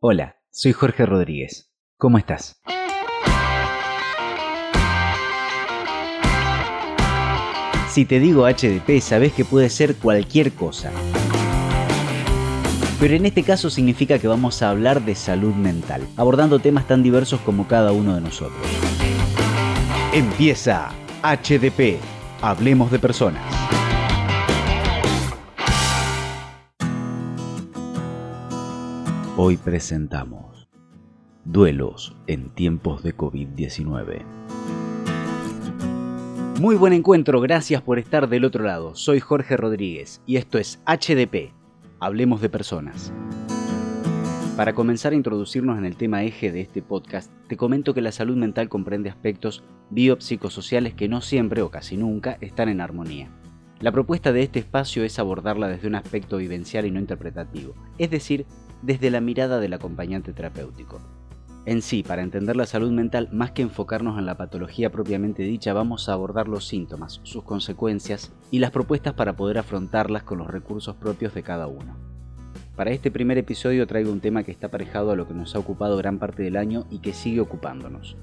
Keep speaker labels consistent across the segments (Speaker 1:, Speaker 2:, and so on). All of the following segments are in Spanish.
Speaker 1: Hola, soy Jorge Rodríguez. ¿Cómo estás? Si te digo HDP, sabes que puede ser cualquier cosa. Pero en este caso significa que vamos a hablar de salud mental, abordando temas tan diversos como cada uno de nosotros. Empieza HDP, Hablemos de Personas. Hoy presentamos Duelos en tiempos de COVID-19. Muy buen encuentro, gracias por estar del otro lado. Soy Jorge Rodríguez y esto es HDP, Hablemos de Personas. Para comenzar a introducirnos en el tema eje de este podcast, te comento que la salud mental comprende aspectos biopsicosociales que no siempre o casi nunca están en armonía. La propuesta de este espacio es abordarla desde un aspecto vivencial y no interpretativo, es decir, desde la mirada del acompañante terapéutico. En sí, para entender la salud mental, más que enfocarnos en la patología propiamente dicha, vamos a abordar los síntomas, sus consecuencias y las propuestas para poder afrontarlas con los recursos propios de cada uno. Para este primer episodio traigo un tema que está aparejado a lo que nos ha ocupado gran parte del año y que sigue ocupándonos.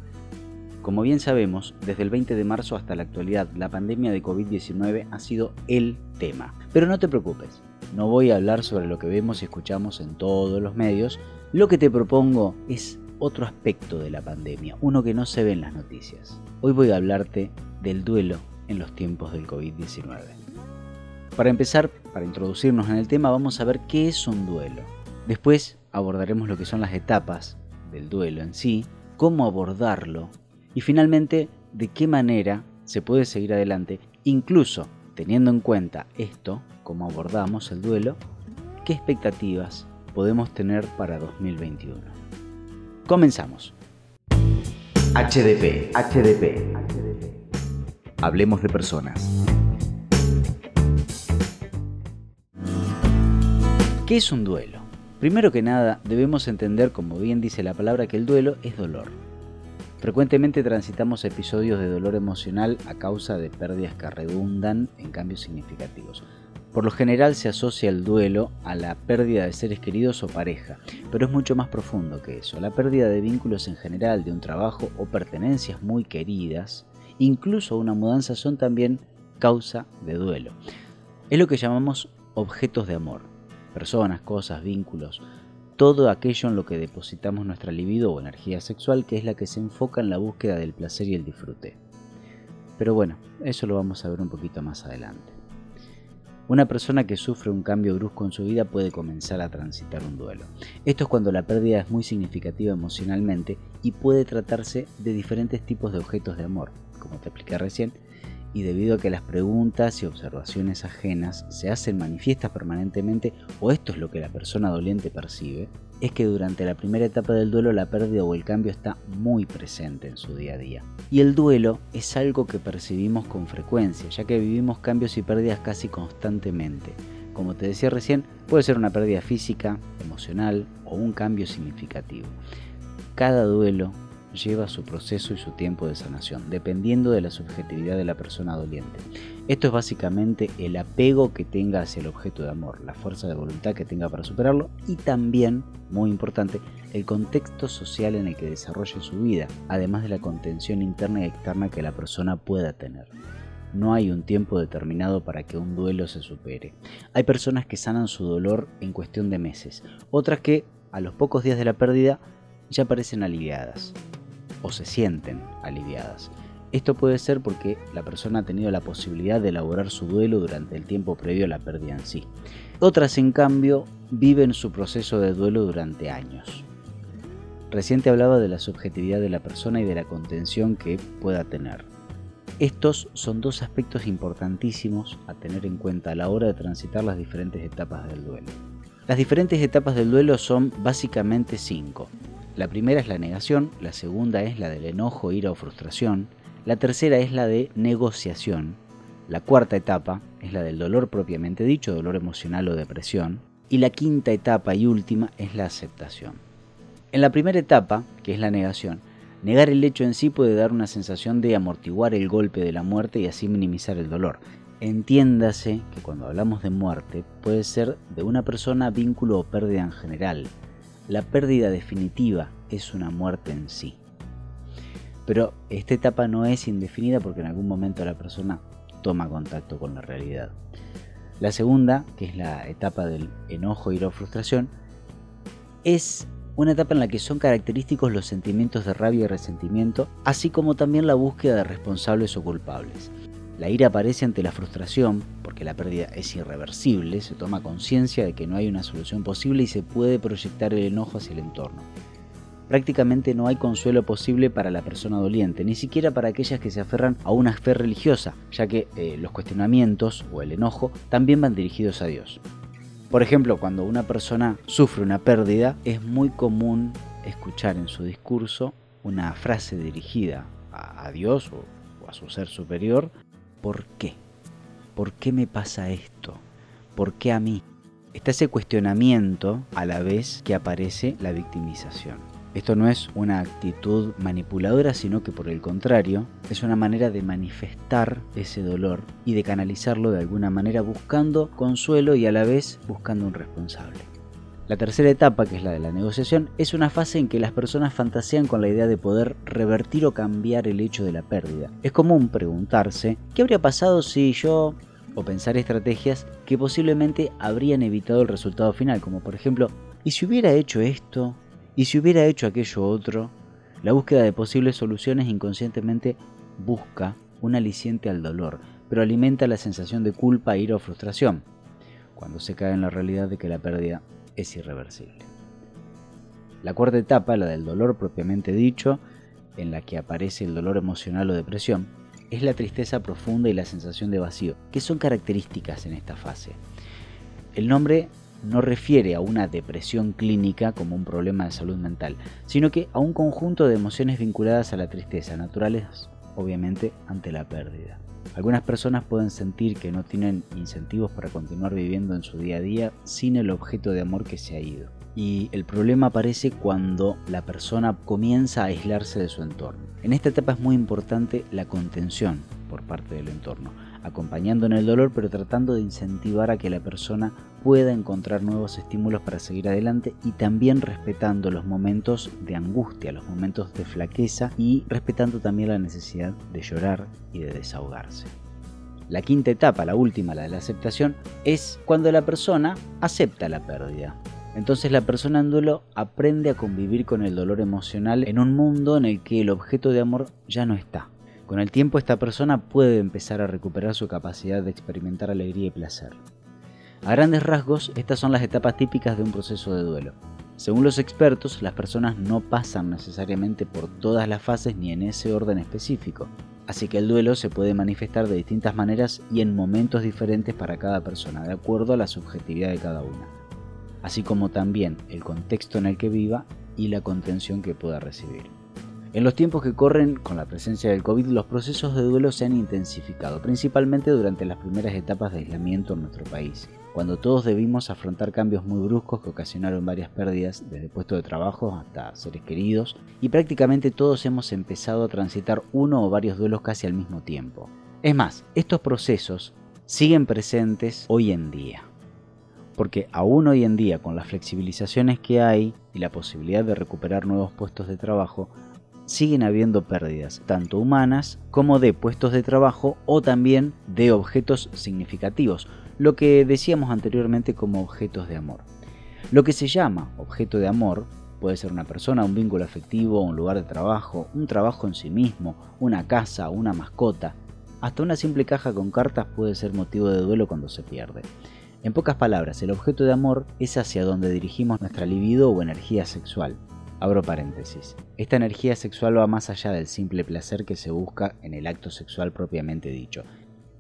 Speaker 1: Como bien sabemos, desde el 20 de marzo hasta la actualidad, la pandemia de COVID-19 ha sido el tema. Pero no te preocupes, no voy a hablar sobre lo que vemos y escuchamos en todos los medios, lo que te propongo es otro aspecto de la pandemia, uno que no se ve en las noticias. Hoy voy a hablarte del duelo en los tiempos del COVID-19. Para empezar, para introducirnos en el tema, vamos a ver qué es un duelo. Después abordaremos lo que son las etapas del duelo en sí, cómo abordarlo y finalmente de qué manera se puede seguir adelante, incluso teniendo en cuenta esto, cómo abordamos el duelo, qué expectativas podemos tener para 2021. Comenzamos. HDP, HDP. Hablemos de personas. ¿Qué es un duelo? Primero que nada, debemos entender, como bien dice la palabra, que el duelo es dolor. Frecuentemente transitamos episodios de dolor emocional a causa de pérdidas que redundan en cambios significativos. Por lo general se asocia el duelo a la pérdida de seres queridos o pareja, pero es mucho más profundo que eso. La pérdida de vínculos en general, de un trabajo o pertenencias muy queridas, incluso una mudanza, son también causa de duelo. Es lo que llamamos objetos de amor. Personas, cosas, vínculos, todo aquello en lo que depositamos nuestra libido o energía sexual, que es la que se enfoca en la búsqueda del placer y el disfrute. Pero bueno, eso lo vamos a ver un poquito más adelante. Una persona que sufre un cambio brusco en su vida puede comenzar a transitar un duelo. Esto es cuando la pérdida es muy significativa emocionalmente y puede tratarse de diferentes tipos de objetos de amor, como te expliqué recién, y debido a que las preguntas y observaciones ajenas se hacen manifiestas permanentemente, o esto es lo que la persona doliente percibe, es que durante la primera etapa del duelo la pérdida o el cambio está muy presente en su día a día. Y el duelo es algo que percibimos con frecuencia, ya que vivimos cambios y pérdidas casi constantemente. Como te decía recién, puede ser una pérdida física, emocional o un cambio significativo. Cada duelo lleva su proceso y su tiempo de sanación, dependiendo de la subjetividad de la persona doliente. Esto es básicamente el apego que tenga hacia el objeto de amor, la fuerza de voluntad que tenga para superarlo y también, muy importante, el contexto social en el que desarrolle su vida, además de la contención interna y externa que la persona pueda tener. No hay un tiempo determinado para que un duelo se supere. Hay personas que sanan su dolor en cuestión de meses, otras que, a los pocos días de la pérdida, ya parecen aliviadas o se sienten aliviadas. Esto puede ser porque la persona ha tenido la posibilidad de elaborar su duelo durante el tiempo previo a la pérdida en sí. Otras, en cambio, viven su proceso de duelo durante años. Reciente hablaba de la subjetividad de la persona y de la contención que pueda tener. Estos son dos aspectos importantísimos a tener en cuenta a la hora de transitar las diferentes etapas del duelo. Las diferentes etapas del duelo son básicamente cinco. La primera es la negación, la segunda es la del enojo, ira o frustración, la tercera es la de negociación, la cuarta etapa es la del dolor propiamente dicho, dolor emocional o depresión, y la quinta etapa y última es la aceptación. En la primera etapa, que es la negación, negar el hecho en sí puede dar una sensación de amortiguar el golpe de la muerte y así minimizar el dolor. Entiéndase que cuando hablamos de muerte puede ser de una persona, vínculo o pérdida en general, la pérdida definitiva es una muerte en sí. Pero esta etapa no es indefinida porque en algún momento la persona toma contacto con la realidad. La segunda, que es la etapa del enojo, ira o frustración, es una etapa en la que son característicos los sentimientos de rabia y resentimiento, así como también la búsqueda de responsables o culpables. La ira aparece ante la frustración, porque la pérdida es irreversible, se toma conciencia de que no hay una solución posible y se puede proyectar el enojo hacia el entorno. Prácticamente no hay consuelo posible para la persona doliente, ni siquiera para aquellas que se aferran a una fe religiosa, ya que eh, los cuestionamientos o el enojo también van dirigidos a Dios. Por ejemplo, cuando una persona sufre una pérdida, es muy común escuchar en su discurso una frase dirigida a, Dios o a su ser superior ¿por qué? ¿Por qué me pasa esto? ¿Por qué a mí? Está ese cuestionamiento a la vez que aparece la victimización. Esto no es una actitud manipuladora, sino que por el contrario, es una manera de manifestar ese dolor y de canalizarlo de alguna manera buscando consuelo y a la vez buscando un responsable. La tercera etapa, que es la de la negociación, es una fase en que las personas fantasean con la idea de poder revertir o cambiar el hecho de la pérdida. Es común preguntarse, ¿qué habría pasado si yo o pensar estrategias que posiblemente habrían evitado el resultado final, como por ejemplo, ¿y si hubiera hecho esto? ¿Y si hubiera hecho aquello otro? La búsqueda de posibles soluciones inconscientemente busca un aliciente al dolor, pero alimenta la sensación de culpa, ira o frustración, cuando se cae en la realidad de que la pérdida es irreversible. La cuarta etapa, la del dolor propiamente dicho, en la que aparece el dolor emocional o depresión, es la tristeza profunda y la sensación de vacío, que son características en esta fase. El nombre no refiere a una depresión clínica como un problema de salud mental, sino que a un conjunto de emociones vinculadas a la tristeza, naturales obviamente ante la pérdida. Algunas personas pueden sentir que no tienen incentivos para continuar viviendo en su día a día sin el objeto de amor que se ha ido. Y el problema aparece cuando la persona comienza a aislarse de su entorno. En esta etapa es muy importante la contención por parte del entorno, acompañando en el dolor pero tratando de incentivar a que la persona pueda encontrar nuevos estímulos para seguir adelante y también respetando los momentos de angustia, los momentos de flaqueza y respetando también la necesidad de llorar y de desahogarse. La quinta etapa, la última, la de la aceptación, es cuando la persona acepta la pérdida. Entonces la persona en duelo aprende a convivir con el dolor emocional en un mundo en el que el objeto de amor ya no está. Con el tiempo esta persona puede empezar a recuperar su capacidad de experimentar alegría y placer. A grandes rasgos, estas son las etapas típicas de un proceso de duelo. Según los expertos, las personas no pasan necesariamente por todas las fases ni en ese orden específico, así que el duelo se puede manifestar de distintas maneras y en momentos diferentes para cada persona, de acuerdo a la subjetividad de cada una, así como también el contexto en el que viva y la contención que pueda recibir. En los tiempos que corren con la presencia del COVID, los procesos de duelo se han intensificado, principalmente durante las primeras etapas de aislamiento en nuestro país, cuando todos debimos afrontar cambios muy bruscos que ocasionaron varias pérdidas, desde puestos de trabajo hasta seres queridos, y prácticamente todos hemos empezado a transitar uno o varios duelos casi al mismo tiempo. Es más, estos procesos siguen presentes hoy en día porque aún hoy en día con las flexibilizaciones que hay y la posibilidad de recuperar nuevos puestos de trabajo, siguen habiendo pérdidas, tanto humanas como de puestos de trabajo o también de objetos significativos, lo que decíamos anteriormente como objetos de amor. Lo que se llama objeto de amor puede ser una persona, un vínculo afectivo, un lugar de trabajo, un trabajo en sí mismo, una casa, una mascota. Hasta una simple caja con cartas puede ser motivo de duelo cuando se pierde. En pocas palabras, el objeto de amor es hacia donde dirigimos nuestra libido o energía sexual. Abro paréntesis. Esta energía sexual va más allá del simple placer que se busca en el acto sexual propiamente dicho.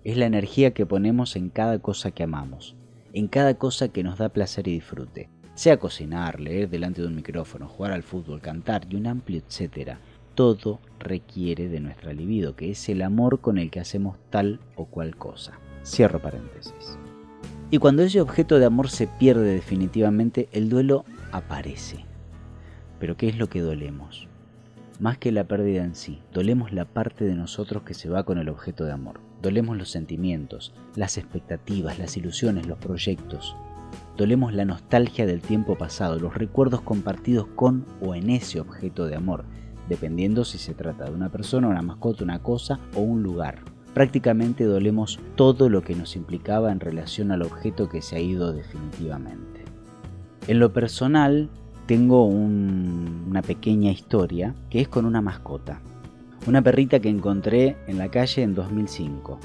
Speaker 1: Es la energía que ponemos en cada cosa que amamos, en cada cosa que nos da placer y disfrute. Sea cocinar, leer delante de un micrófono, jugar al fútbol, cantar y un amplio etcétera. Todo requiere de nuestra libido, que es el amor con el que hacemos tal o cual cosa. Cierro paréntesis. Y cuando ese objeto de amor se pierde definitivamente, el duelo aparece pero ¿qué es lo que dolemos? Más que la pérdida en sí, dolemos la parte de nosotros que se va con el objeto de amor. Dolemos los sentimientos, las expectativas, las ilusiones, los proyectos. dolemos la nostalgia del tiempo pasado, los recuerdos compartidos con o en ese objeto de amor, dependiendo si se trata de una persona, una mascota, una cosa o un lugar. Prácticamente dolemos todo lo que nos implicaba en relación al objeto que se ha ido definitivamente. En lo personal, tengo una pequeña historia que es con una mascota. Una perrita que encontré en la calle en 2005.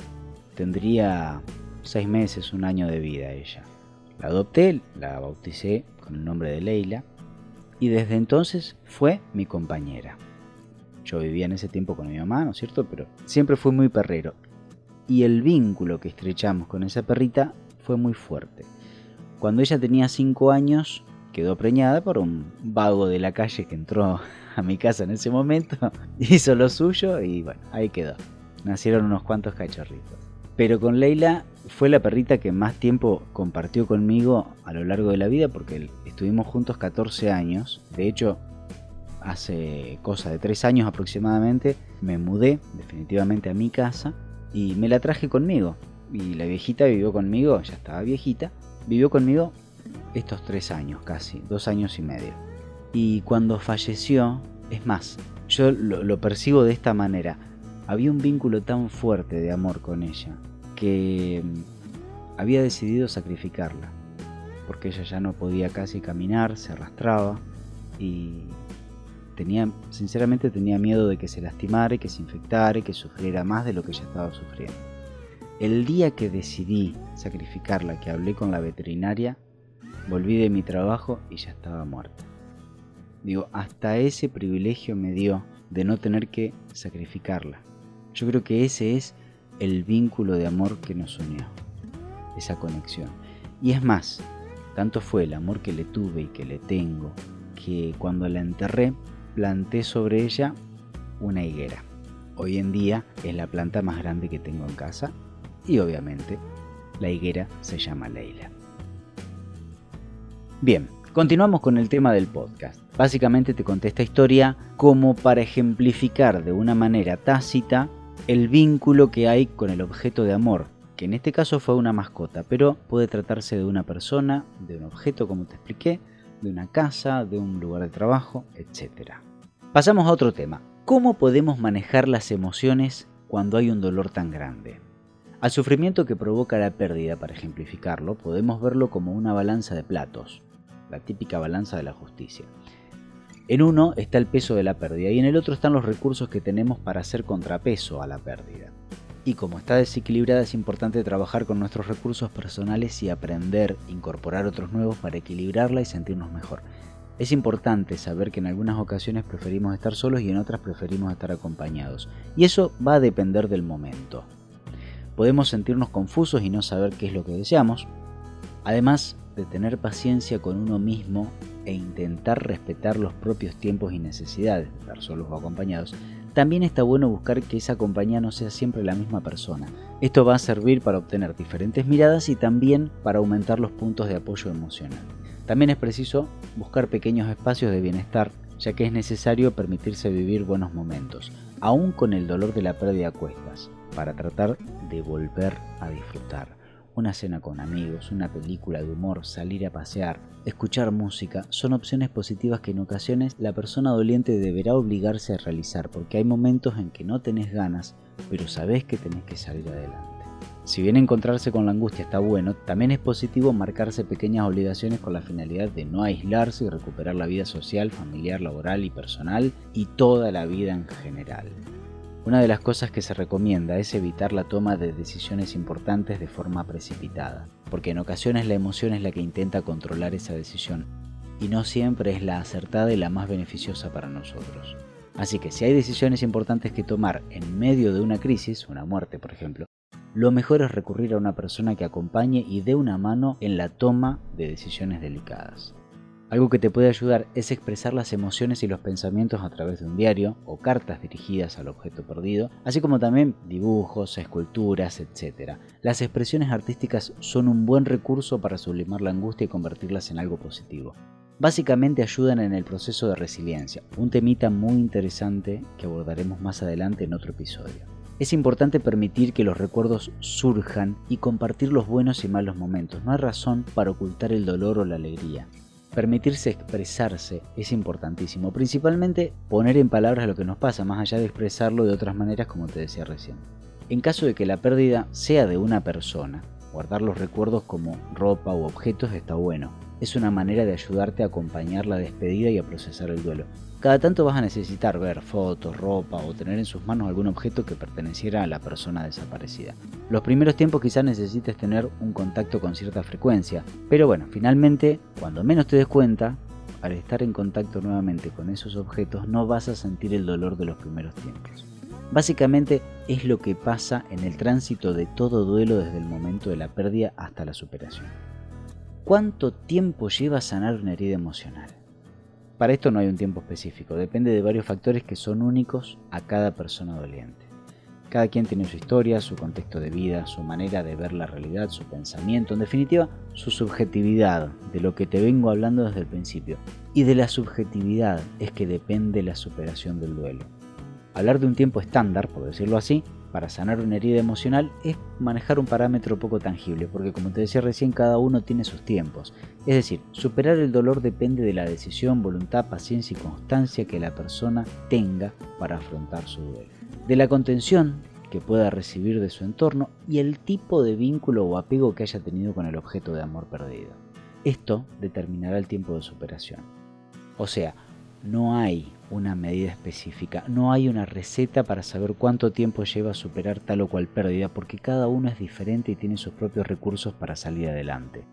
Speaker 1: Tendría seis meses, un año de vida ella. La adopté, la bauticé con el nombre de Leila y desde entonces fue mi compañera. Yo vivía en ese tiempo con mi mamá, ¿no es cierto? Pero siempre fue muy perrero. Y el vínculo que estrechamos con esa perrita fue muy fuerte. Cuando ella tenía 5 años, quedó preñada por un vago de la calle que entró a mi casa en ese momento, hizo lo suyo y bueno, ahí quedó. Nacieron unos cuantos cachorritos. Pero con Leila fue la perrita que más tiempo compartió conmigo a lo largo de la vida porque estuvimos juntos 14 años. De hecho, hace cosa de 3 años aproximadamente me mudé definitivamente a mi casa y me la traje conmigo. Y la viejita vivió conmigo, ya estaba viejita, vivió conmigo estos 3 años casi, 2 años y medio. Y cuando falleció, es más, yo lo percibo de esta manera, había un vínculo tan fuerte de amor con ella que mm, había decidido sacrificarla, porque ella ya no podía casi caminar, se arrastraba y tenía, sinceramente tenía miedo de que se lastimara, que se infectara, que sufriera más de lo que ya estaba sufriendo. El día que decidí sacrificarla, que hablé con la veterinaria, volví de mi trabajo y ya estaba muerta. Digo, hasta ese privilegio me dio de no tener que sacrificarla. Yo creo que ese es el vínculo de amor que nos unió, esa conexión. Y es más, tanto fue el amor que le tuve y que le tengo, que cuando la enterré planté sobre ella una higuera. Hoy en día es la planta más grande que tengo en casa y obviamente la higuera se llama Leila. Bien, continuamos con el tema del podcast. Básicamente te conté esta historia como para ejemplificar de una manera tácita el vínculo que hay con el objeto de amor, que en este caso fue una mascota, pero puede tratarse de una persona, de un objeto como te expliqué, de una casa, de un lugar de trabajo, etc. Pasamos a otro tema. ¿Cómo podemos manejar las emociones cuando hay un dolor tan grande? Al sufrimiento que provoca la pérdida, para ejemplificarlo, podemos verlo como una balanza de platos, la típica balanza de la justicia. En uno está el peso de la pérdida y en el otro están los recursos que tenemos para hacer contrapeso a la pérdida. Y como está desequilibrada es importante trabajar con nuestros recursos personales y aprender, incorporar otros nuevos para equilibrarla y sentirnos mejor. Es importante saber que en algunas ocasiones preferimos estar solos y en otras preferimos estar acompañados. Y eso va a depender del momento. Podemos sentirnos confusos y no saber qué es lo que deseamos. Además de tener paciencia con uno mismo e intentar respetar los propios tiempos y necesidades, de estar solos o acompañados, también está bueno buscar que esa compañía no sea siempre la misma persona. Esto va a servir para obtener diferentes miradas y también para aumentar los puntos de apoyo emocional. También es preciso buscar pequeños espacios de bienestar, ya que es necesario permitirse vivir buenos momentos, aún con el dolor de la pérdida a cuestas, para tratar de volver a disfrutar una cena con amigos, una película de humor, salir a pasear, escuchar música, son opciones positivas que en ocasiones la persona doliente deberá obligarse a realizar porque hay momentos en que no tenés ganas, pero sabés que tenés que salir adelante. Si bien encontrarse con la angustia está bueno, también es positivo marcarse pequeñas obligaciones con la finalidad de no aislarse y recuperar la vida social, familiar, laboral y personal y toda la vida en general. Una de las cosas que se recomienda es evitar la toma de decisiones importantes de forma precipitada, porque en ocasiones la emoción es la que intenta controlar esa decisión y no siempre es la acertada y la más beneficiosa para nosotros. Así que si hay decisiones importantes que tomar en medio de una crisis, una muerte por ejemplo, lo mejor es recurrir a una persona que acompañe y dé una mano en la toma de decisiones delicadas. Algo que te puede ayudar es expresar las emociones y los pensamientos a través de un diario o cartas dirigidas al objeto perdido, así como también dibujos, esculturas, etc. Las expresiones artísticas son un buen recurso para sublimar la angustia y convertirlas en algo positivo. Básicamente ayudan en el proceso de resiliencia, un temita muy interesante que abordaremos más adelante en otro episodio. Es importante permitir que los recuerdos surjan y compartir los buenos y malos momentos. No hay razón para ocultar el dolor o la alegría. Permitirse expresarse es importantísimo, principalmente poner en palabras lo que nos pasa, más allá de expresarlo de otras maneras como te decía recién. En caso de que la pérdida sea de una persona, guardar los recuerdos como ropa u objetos está bueno. Es una manera de ayudarte a acompañar la despedida y a procesar el duelo. Cada tanto vas a necesitar ver fotos, ropa o tener en sus manos algún objeto que perteneciera a la persona desaparecida. Los primeros tiempos quizás necesites tener un contacto con cierta frecuencia, pero bueno, finalmente, cuando menos te des cuenta, al estar en contacto nuevamente con esos objetos no vas a sentir el dolor de los primeros tiempos. Básicamente es lo que pasa en el tránsito de todo duelo desde el momento de la pérdida hasta la superación. ¿Cuánto tiempo lleva sanar una herida emocional? Para esto no hay un tiempo específico, depende de varios factores que son únicos a cada persona doliente. Cada quien tiene su historia, su contexto de vida, su manera de ver la realidad, su pensamiento, en definitiva, su subjetividad, de lo que te vengo hablando desde el principio. Y de la subjetividad es que depende la superación del duelo. Hablar de un tiempo estándar, por decirlo así, para sanar una herida emocional es manejar un parámetro poco tangible, porque como te decía recién, cada uno tiene sus tiempos. Es decir, superar el dolor depende de la decisión, voluntad, paciencia y constancia que la persona tenga para afrontar su duelo. De la contención que pueda recibir de su entorno y el tipo de vínculo o apego que haya tenido con el objeto de amor perdido. Esto determinará el tiempo de superación. O sea, no hay una medida específica, no hay una receta para saber cuánto tiempo lleva superar tal o cual pérdida, porque cada uno es diferente y tiene sus propios recursos para salir adelante.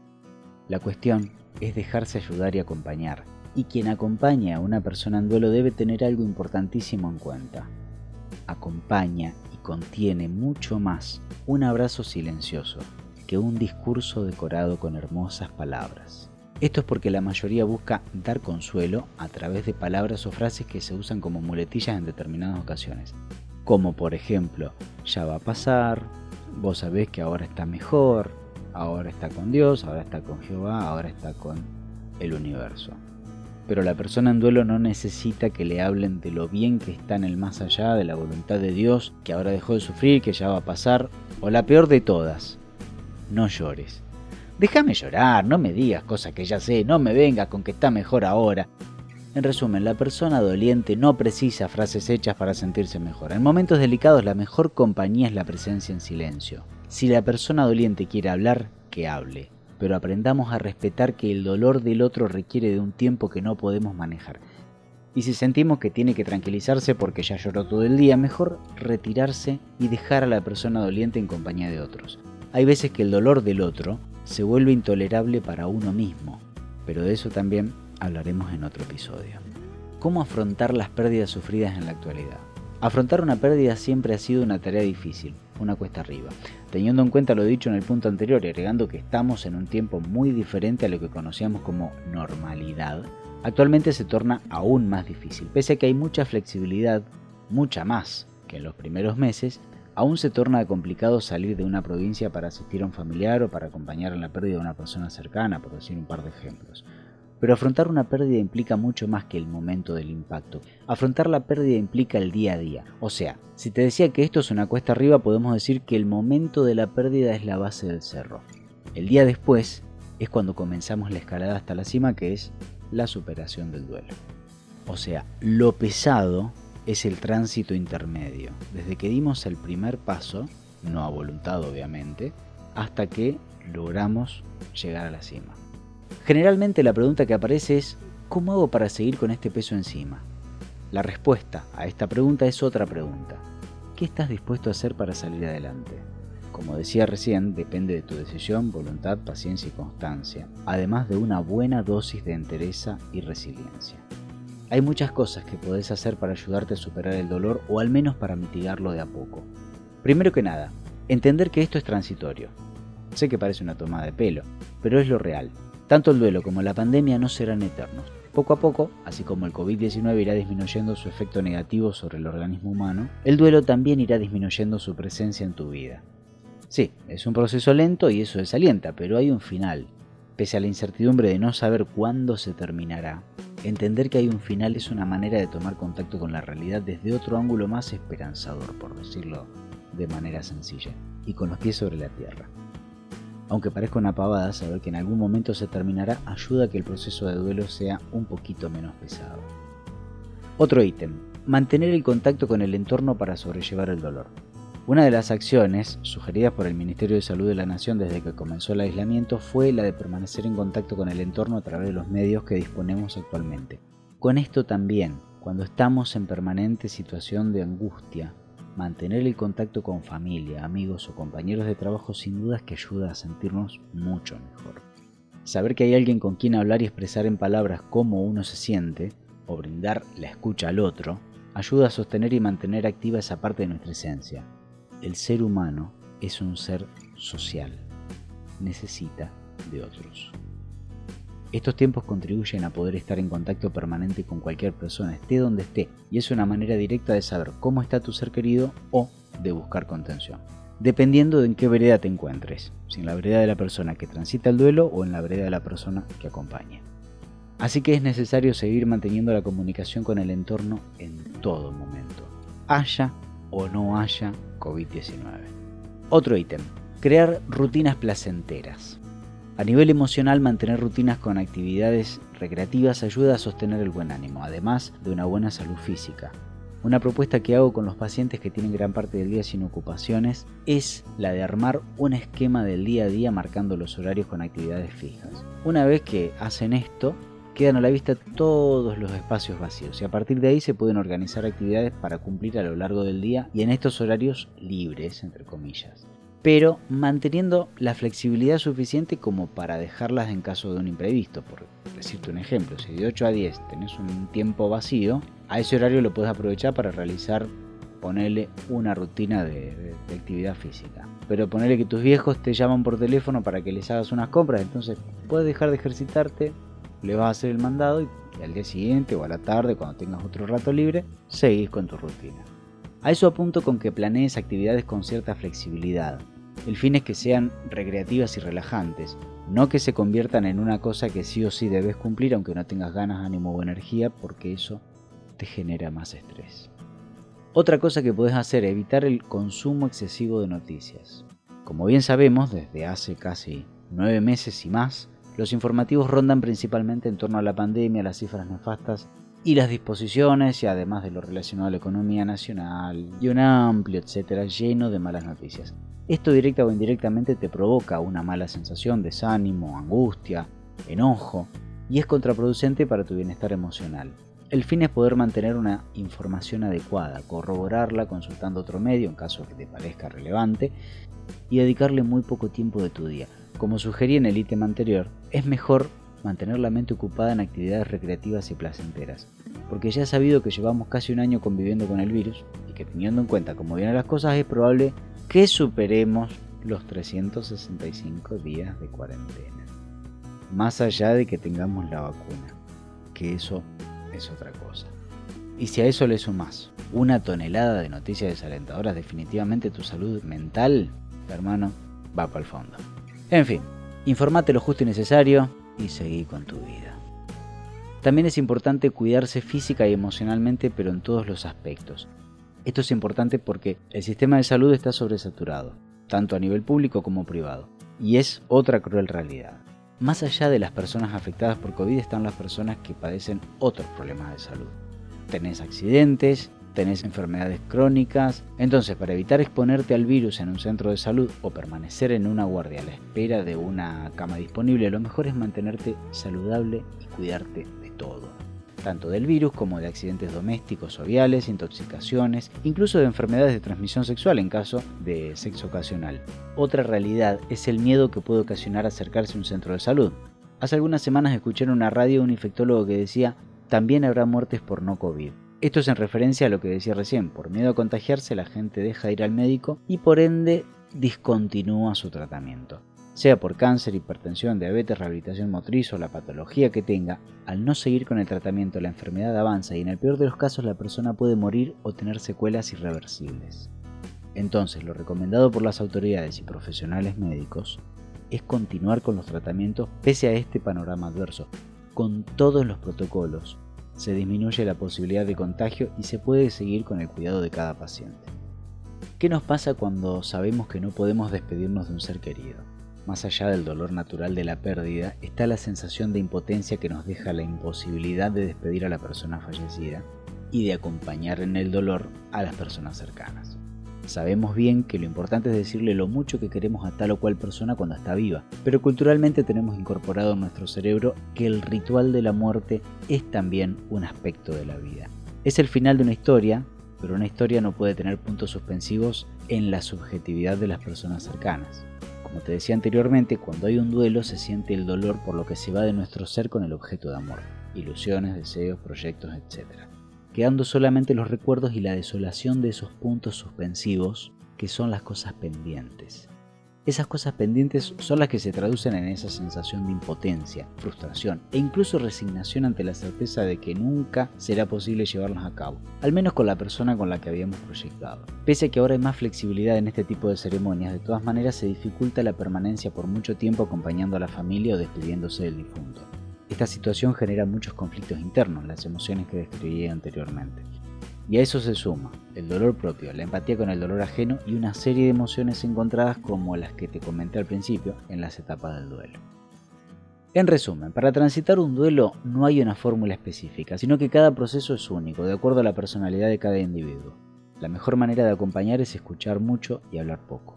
Speaker 1: La cuestión es dejarse ayudar y acompañar, y quien acompaña a una persona en duelo debe tener algo importantísimo en cuenta. Acompaña y contiene mucho más un abrazo silencioso que un discurso decorado con hermosas palabras. Esto es porque la mayoría busca dar consuelo a través de palabras o frases que se usan como muletillas en determinadas ocasiones. Como por ejemplo, ya va a pasar, vos sabés que ahora está mejor, ahora está con Dios, ahora está con Jehová, ahora está con el universo. Pero la persona en duelo no necesita que le hablen de lo bien que está en el más allá, de la voluntad de Dios, que ahora dejó de sufrir, que ya va a pasar, o la peor de todas, no llores. Déjame llorar, no me digas cosas que ya sé, no me vengas con que está mejor ahora. En resumen, la persona doliente no precisa frases hechas para sentirse mejor. En momentos delicados la mejor compañía es la presencia en silencio. Si la persona doliente quiere hablar, que hable. Pero aprendamos a respetar que el dolor del otro requiere de un tiempo que no podemos manejar. Y si sentimos que tiene que tranquilizarse porque ya lloró todo el día, mejor retirarse y dejar a la persona doliente en compañía de otros. Hay veces que el dolor del otro se vuelve intolerable para uno mismo, pero de eso también hablaremos en otro episodio. ¿Cómo afrontar las pérdidas sufridas en la actualidad? Afrontar una pérdida siempre ha sido una tarea difícil, una cuesta arriba, teniendo en cuenta lo dicho en el punto anterior y agregando que estamos en un tiempo muy diferente a lo que conocíamos como normalidad, actualmente se torna aún más difícil, pese a que hay mucha flexibilidad, mucha más que en los primeros meses, Aún se torna complicado salir de una provincia para asistir a un familiar o para acompañar en la pérdida de una persona cercana, por decir un par de ejemplos. Pero afrontar una pérdida implica mucho más que el momento del impacto. Afrontar la pérdida implica el día a día. O sea, si te decía que esto es una cuesta arriba, podemos decir que el momento de la pérdida es la base del cerro. El día después es cuando comenzamos la escalada hasta la cima, que es la superación del duelo. O sea, lo pesado es el tránsito intermedio, desde que dimos el primer paso, no a voluntad obviamente, hasta que logramos llegar a la cima. Generalmente la pregunta que aparece es, ¿cómo hago para seguir con este peso encima? La respuesta a esta pregunta es otra pregunta. ¿Qué estás dispuesto a hacer para salir adelante? Como decía recién, depende de tu decisión, voluntad, paciencia y constancia, además de una buena dosis de entereza y resiliencia. Hay muchas cosas que podés hacer para ayudarte a superar el dolor o al menos para mitigarlo de a poco. Primero que nada, entender que esto es transitorio. Sé que parece una toma de pelo, pero es lo real. Tanto el duelo como la pandemia no serán eternos. Poco a poco, así como el COVID-19 irá disminuyendo su efecto negativo sobre el organismo humano, el duelo también irá disminuyendo su presencia en tu vida. Sí, es un proceso lento y eso desalienta, pero hay un final. Pese a la incertidumbre de no saber cuándo se terminará, Entender que hay un final es una manera de tomar contacto con la realidad desde otro ángulo más esperanzador, por decirlo de manera sencilla y con los pies sobre la tierra. Aunque parezca una pavada, saber que en algún momento se terminará ayuda a que el proceso de duelo sea un poquito menos pesado. Otro ítem, mantener el contacto con el entorno para sobrellevar el dolor. Una de las acciones sugeridas por el Ministerio de Salud de la Nación desde que comenzó el aislamiento fue la de permanecer en contacto con el entorno a través de los medios que disponemos actualmente. Con esto también, cuando estamos en permanente situación de angustia, mantener el contacto con familia, amigos o compañeros de trabajo sin duda es que ayuda a sentirnos mucho mejor. Saber que hay alguien con quien hablar y expresar en palabras cómo uno se siente, o brindar la escucha al otro, ayuda a sostener y mantener activa esa parte de nuestra esencia, el ser humano es un ser social. Necesita de otros. Estos tiempos contribuyen a poder estar en contacto permanente con cualquier persona, esté donde esté, y es una manera directa de saber cómo está tu ser querido o de buscar contención, dependiendo de en qué vereda te encuentres, si en la vereda de la persona que transita el duelo o en la vereda de la persona que acompaña. Así que es necesario seguir manteniendo la comunicación con el entorno en todo momento, haya o no haya COVID-19. Otro ítem, crear rutinas placenteras. A nivel emocional, mantener rutinas con actividades recreativas ayuda a sostener el buen ánimo, además de una buena salud física. Una propuesta que hago con los pacientes que tienen gran parte del día sin ocupaciones es la de armar un esquema del día a día marcando los horarios con actividades fijas. Una vez que hacen esto, quedan a la vista todos los espacios vacíos y a partir de ahí se pueden organizar actividades para cumplir a lo largo del día y en estos horarios libres, entre comillas. Pero manteniendo la flexibilidad suficiente como para dejarlas en caso de un imprevisto. Por decirte un ejemplo, si de 8 a 10 tenés un tiempo vacío, a ese horario lo puedes aprovechar para realizar, ponerle una rutina de, de actividad física. Pero ponerle que tus viejos te llaman por teléfono para que les hagas unas compras, entonces puedes dejar de ejercitarte le vas a hacer el mandado y, al día siguiente o a la tarde, cuando tengas otro rato libre, seguís con tu rutina. A eso apunto con que planees actividades con cierta flexibilidad. El fin es que sean recreativas y relajantes, no que se conviertan en una cosa que sí o sí debes cumplir aunque no tengas ganas, ánimo o energía, porque eso te genera más estrés. Otra cosa que puedes hacer es evitar el consumo excesivo de noticias. Como bien sabemos, desde hace casi nueve meses y más, los informativos rondan principalmente en torno a la pandemia, las cifras nefastas y las disposiciones, y además de lo relacionado a la economía nacional y un amplio etcétera lleno de malas noticias. Esto directa o indirectamente te provoca una mala sensación, desánimo, angustia, enojo, y es contraproducente para tu bienestar emocional. El fin es poder mantener una información adecuada, corroborarla consultando otro medio en caso que te parezca relevante y dedicarle muy poco tiempo de tu día. Como sugerí en el ítem anterior, es mejor mantener la mente ocupada en actividades recreativas y placenteras, porque ya he sabido que llevamos casi un año conviviendo con el virus y que teniendo en cuenta cómo vienen las cosas es probable que superemos los 365 días de cuarentena. Más allá de que tengamos la vacuna, que eso es otra cosa. Y si a eso le sumas una tonelada de noticias desalentadoras, definitivamente tu salud mental, hermano, va para el fondo. En fin, informate lo justo y necesario y seguí con tu vida. También es importante cuidarse física y emocionalmente, pero en todos los aspectos. Esto es importante porque el sistema de salud está sobresaturado, tanto a nivel público como privado, y es otra cruel realidad. Más allá de las personas afectadas por COVID están las personas que padecen otros problemas de salud. Tenés accidentes, tenés enfermedades crónicas. Entonces, para evitar exponerte al virus en un centro de salud o permanecer en una guardia a la espera de una cama disponible, lo mejor es mantenerte saludable y cuidarte de todo. Tanto del virus como de accidentes domésticos o viales, intoxicaciones, incluso de enfermedades de transmisión sexual en caso de sexo ocasional. Otra realidad es el miedo que puede ocasionar acercarse a un centro de salud. Hace algunas semanas escuché en una radio un infectólogo que decía, también habrá muertes por no COVID. Esto es en referencia a lo que decía recién, por miedo a contagiarse la gente deja de ir al médico y por ende discontinúa su tratamiento. Sea por cáncer, hipertensión, diabetes, rehabilitación motriz o la patología que tenga, al no seguir con el tratamiento la enfermedad avanza y en el peor de los casos la persona puede morir o tener secuelas irreversibles. Entonces, lo recomendado por las autoridades y profesionales médicos es continuar con los tratamientos pese a este panorama adverso, con todos los protocolos, se disminuye la posibilidad de contagio y se puede seguir con el cuidado de cada paciente. ¿Qué nos pasa cuando sabemos que no podemos despedirnos de un ser querido? Más allá del dolor natural de la pérdida, está la sensación de impotencia que nos deja la imposibilidad de despedir a la persona fallecida y de acompañar en el dolor a las personas cercanas. Sabemos bien que lo importante es decirle lo mucho que queremos a tal o cual persona cuando está viva, pero culturalmente tenemos incorporado en nuestro cerebro que el ritual de la muerte es también un aspecto de la vida. Es el final de una historia, pero una historia no puede tener puntos suspensivos en la subjetividad de las personas cercanas. Como te decía anteriormente, cuando hay un duelo se siente el dolor por lo que se va de nuestro ser con el objeto de amor, ilusiones, deseos, proyectos, etc. Quedando solamente los recuerdos y la desolación de esos puntos suspensivos que son las cosas pendientes. Esas cosas pendientes son las que se traducen en esa sensación de impotencia, frustración e incluso resignación ante la certeza de que nunca será posible llevarlos a cabo, al menos con la persona con la que habíamos proyectado. Pese a que ahora hay más flexibilidad en este tipo de ceremonias, de todas maneras se dificulta la permanencia por mucho tiempo acompañando a la familia o despidiéndose del difunto. Esta situación genera muchos conflictos internos, las emociones que describí anteriormente. Y a eso se suma el dolor propio, la empatía con el dolor ajeno y una serie de emociones encontradas como las que te comenté al principio en las etapas del duelo. En resumen, para transitar un duelo no hay una fórmula específica, sino que cada proceso es único, de acuerdo a la personalidad de cada individuo. La mejor manera de acompañar es escuchar mucho y hablar poco.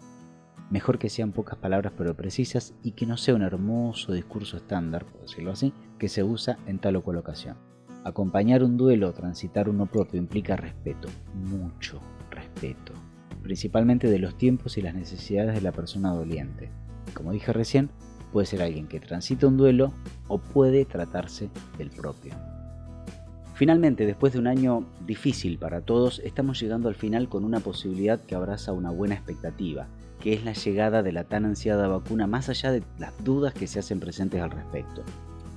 Speaker 1: Mejor que sean pocas palabras pero precisas y que no sea un hermoso discurso estándar, por decirlo así, que se usa en tal o cual ocasión. Acompañar un duelo o transitar uno propio implica respeto, mucho respeto, principalmente de los tiempos y las necesidades de la persona doliente. Como dije recién, puede ser alguien que transita un duelo o puede tratarse del propio. Finalmente, después de un año difícil para todos, estamos llegando al final con una posibilidad que abraza una buena expectativa, que es la llegada de la tan ansiada vacuna más allá de las dudas que se hacen presentes al respecto.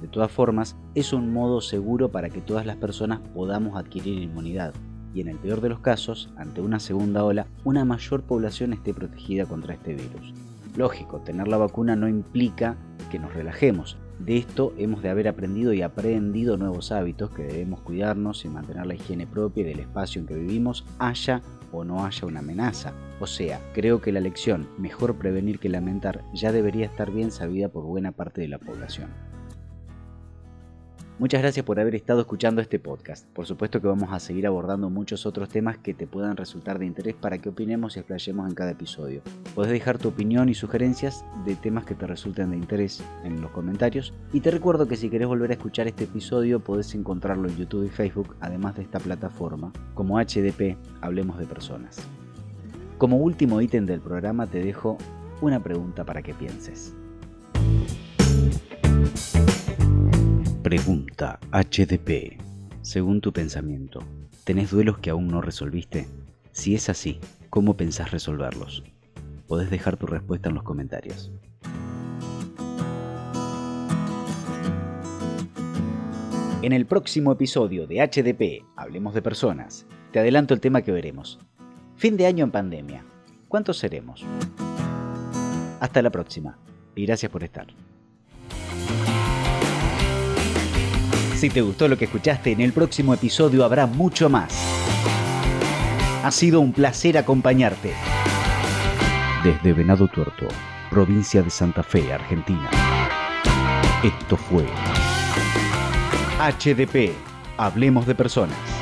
Speaker 1: De todas formas, es un modo seguro para que todas las personas podamos adquirir inmunidad y en el peor de los casos, ante una segunda ola, una mayor población esté protegida contra este virus. Lógico, tener la vacuna no implica que nos relajemos. De esto hemos de haber aprendido y aprendido nuevos hábitos que debemos cuidarnos y mantener la higiene propia y del espacio en que vivimos, haya o no haya una amenaza. O sea, creo que la lección, mejor prevenir que lamentar, ya debería estar bien sabida por buena parte de la población. Muchas gracias por haber estado escuchando este podcast. Por supuesto que vamos a seguir abordando muchos otros temas que te puedan resultar de interés para que opinemos y explayemos en cada episodio. Puedes dejar tu opinión y sugerencias de temas que te resulten de interés en los comentarios. Y te recuerdo que si querés volver a escuchar este episodio podés encontrarlo en YouTube y Facebook, además de esta plataforma, como HDP, Hablemos de Personas. Como último ítem del programa te dejo una pregunta para que pienses. Pregunta HDP. Según tu pensamiento, ¿tenés duelos que aún no resolviste? Si es así, ¿cómo pensás resolverlos? Podés dejar tu respuesta en los comentarios. En el próximo episodio de HDP, Hablemos de Personas, te adelanto el tema que veremos. Fin de año en pandemia. ¿Cuántos seremos? Hasta la próxima y gracias por estar. Si te gustó lo que escuchaste, en el próximo episodio habrá mucho más. Ha sido un placer acompañarte. Desde Venado Tuerto, provincia de Santa Fe, Argentina. Esto fue HDP, Hablemos de Personas.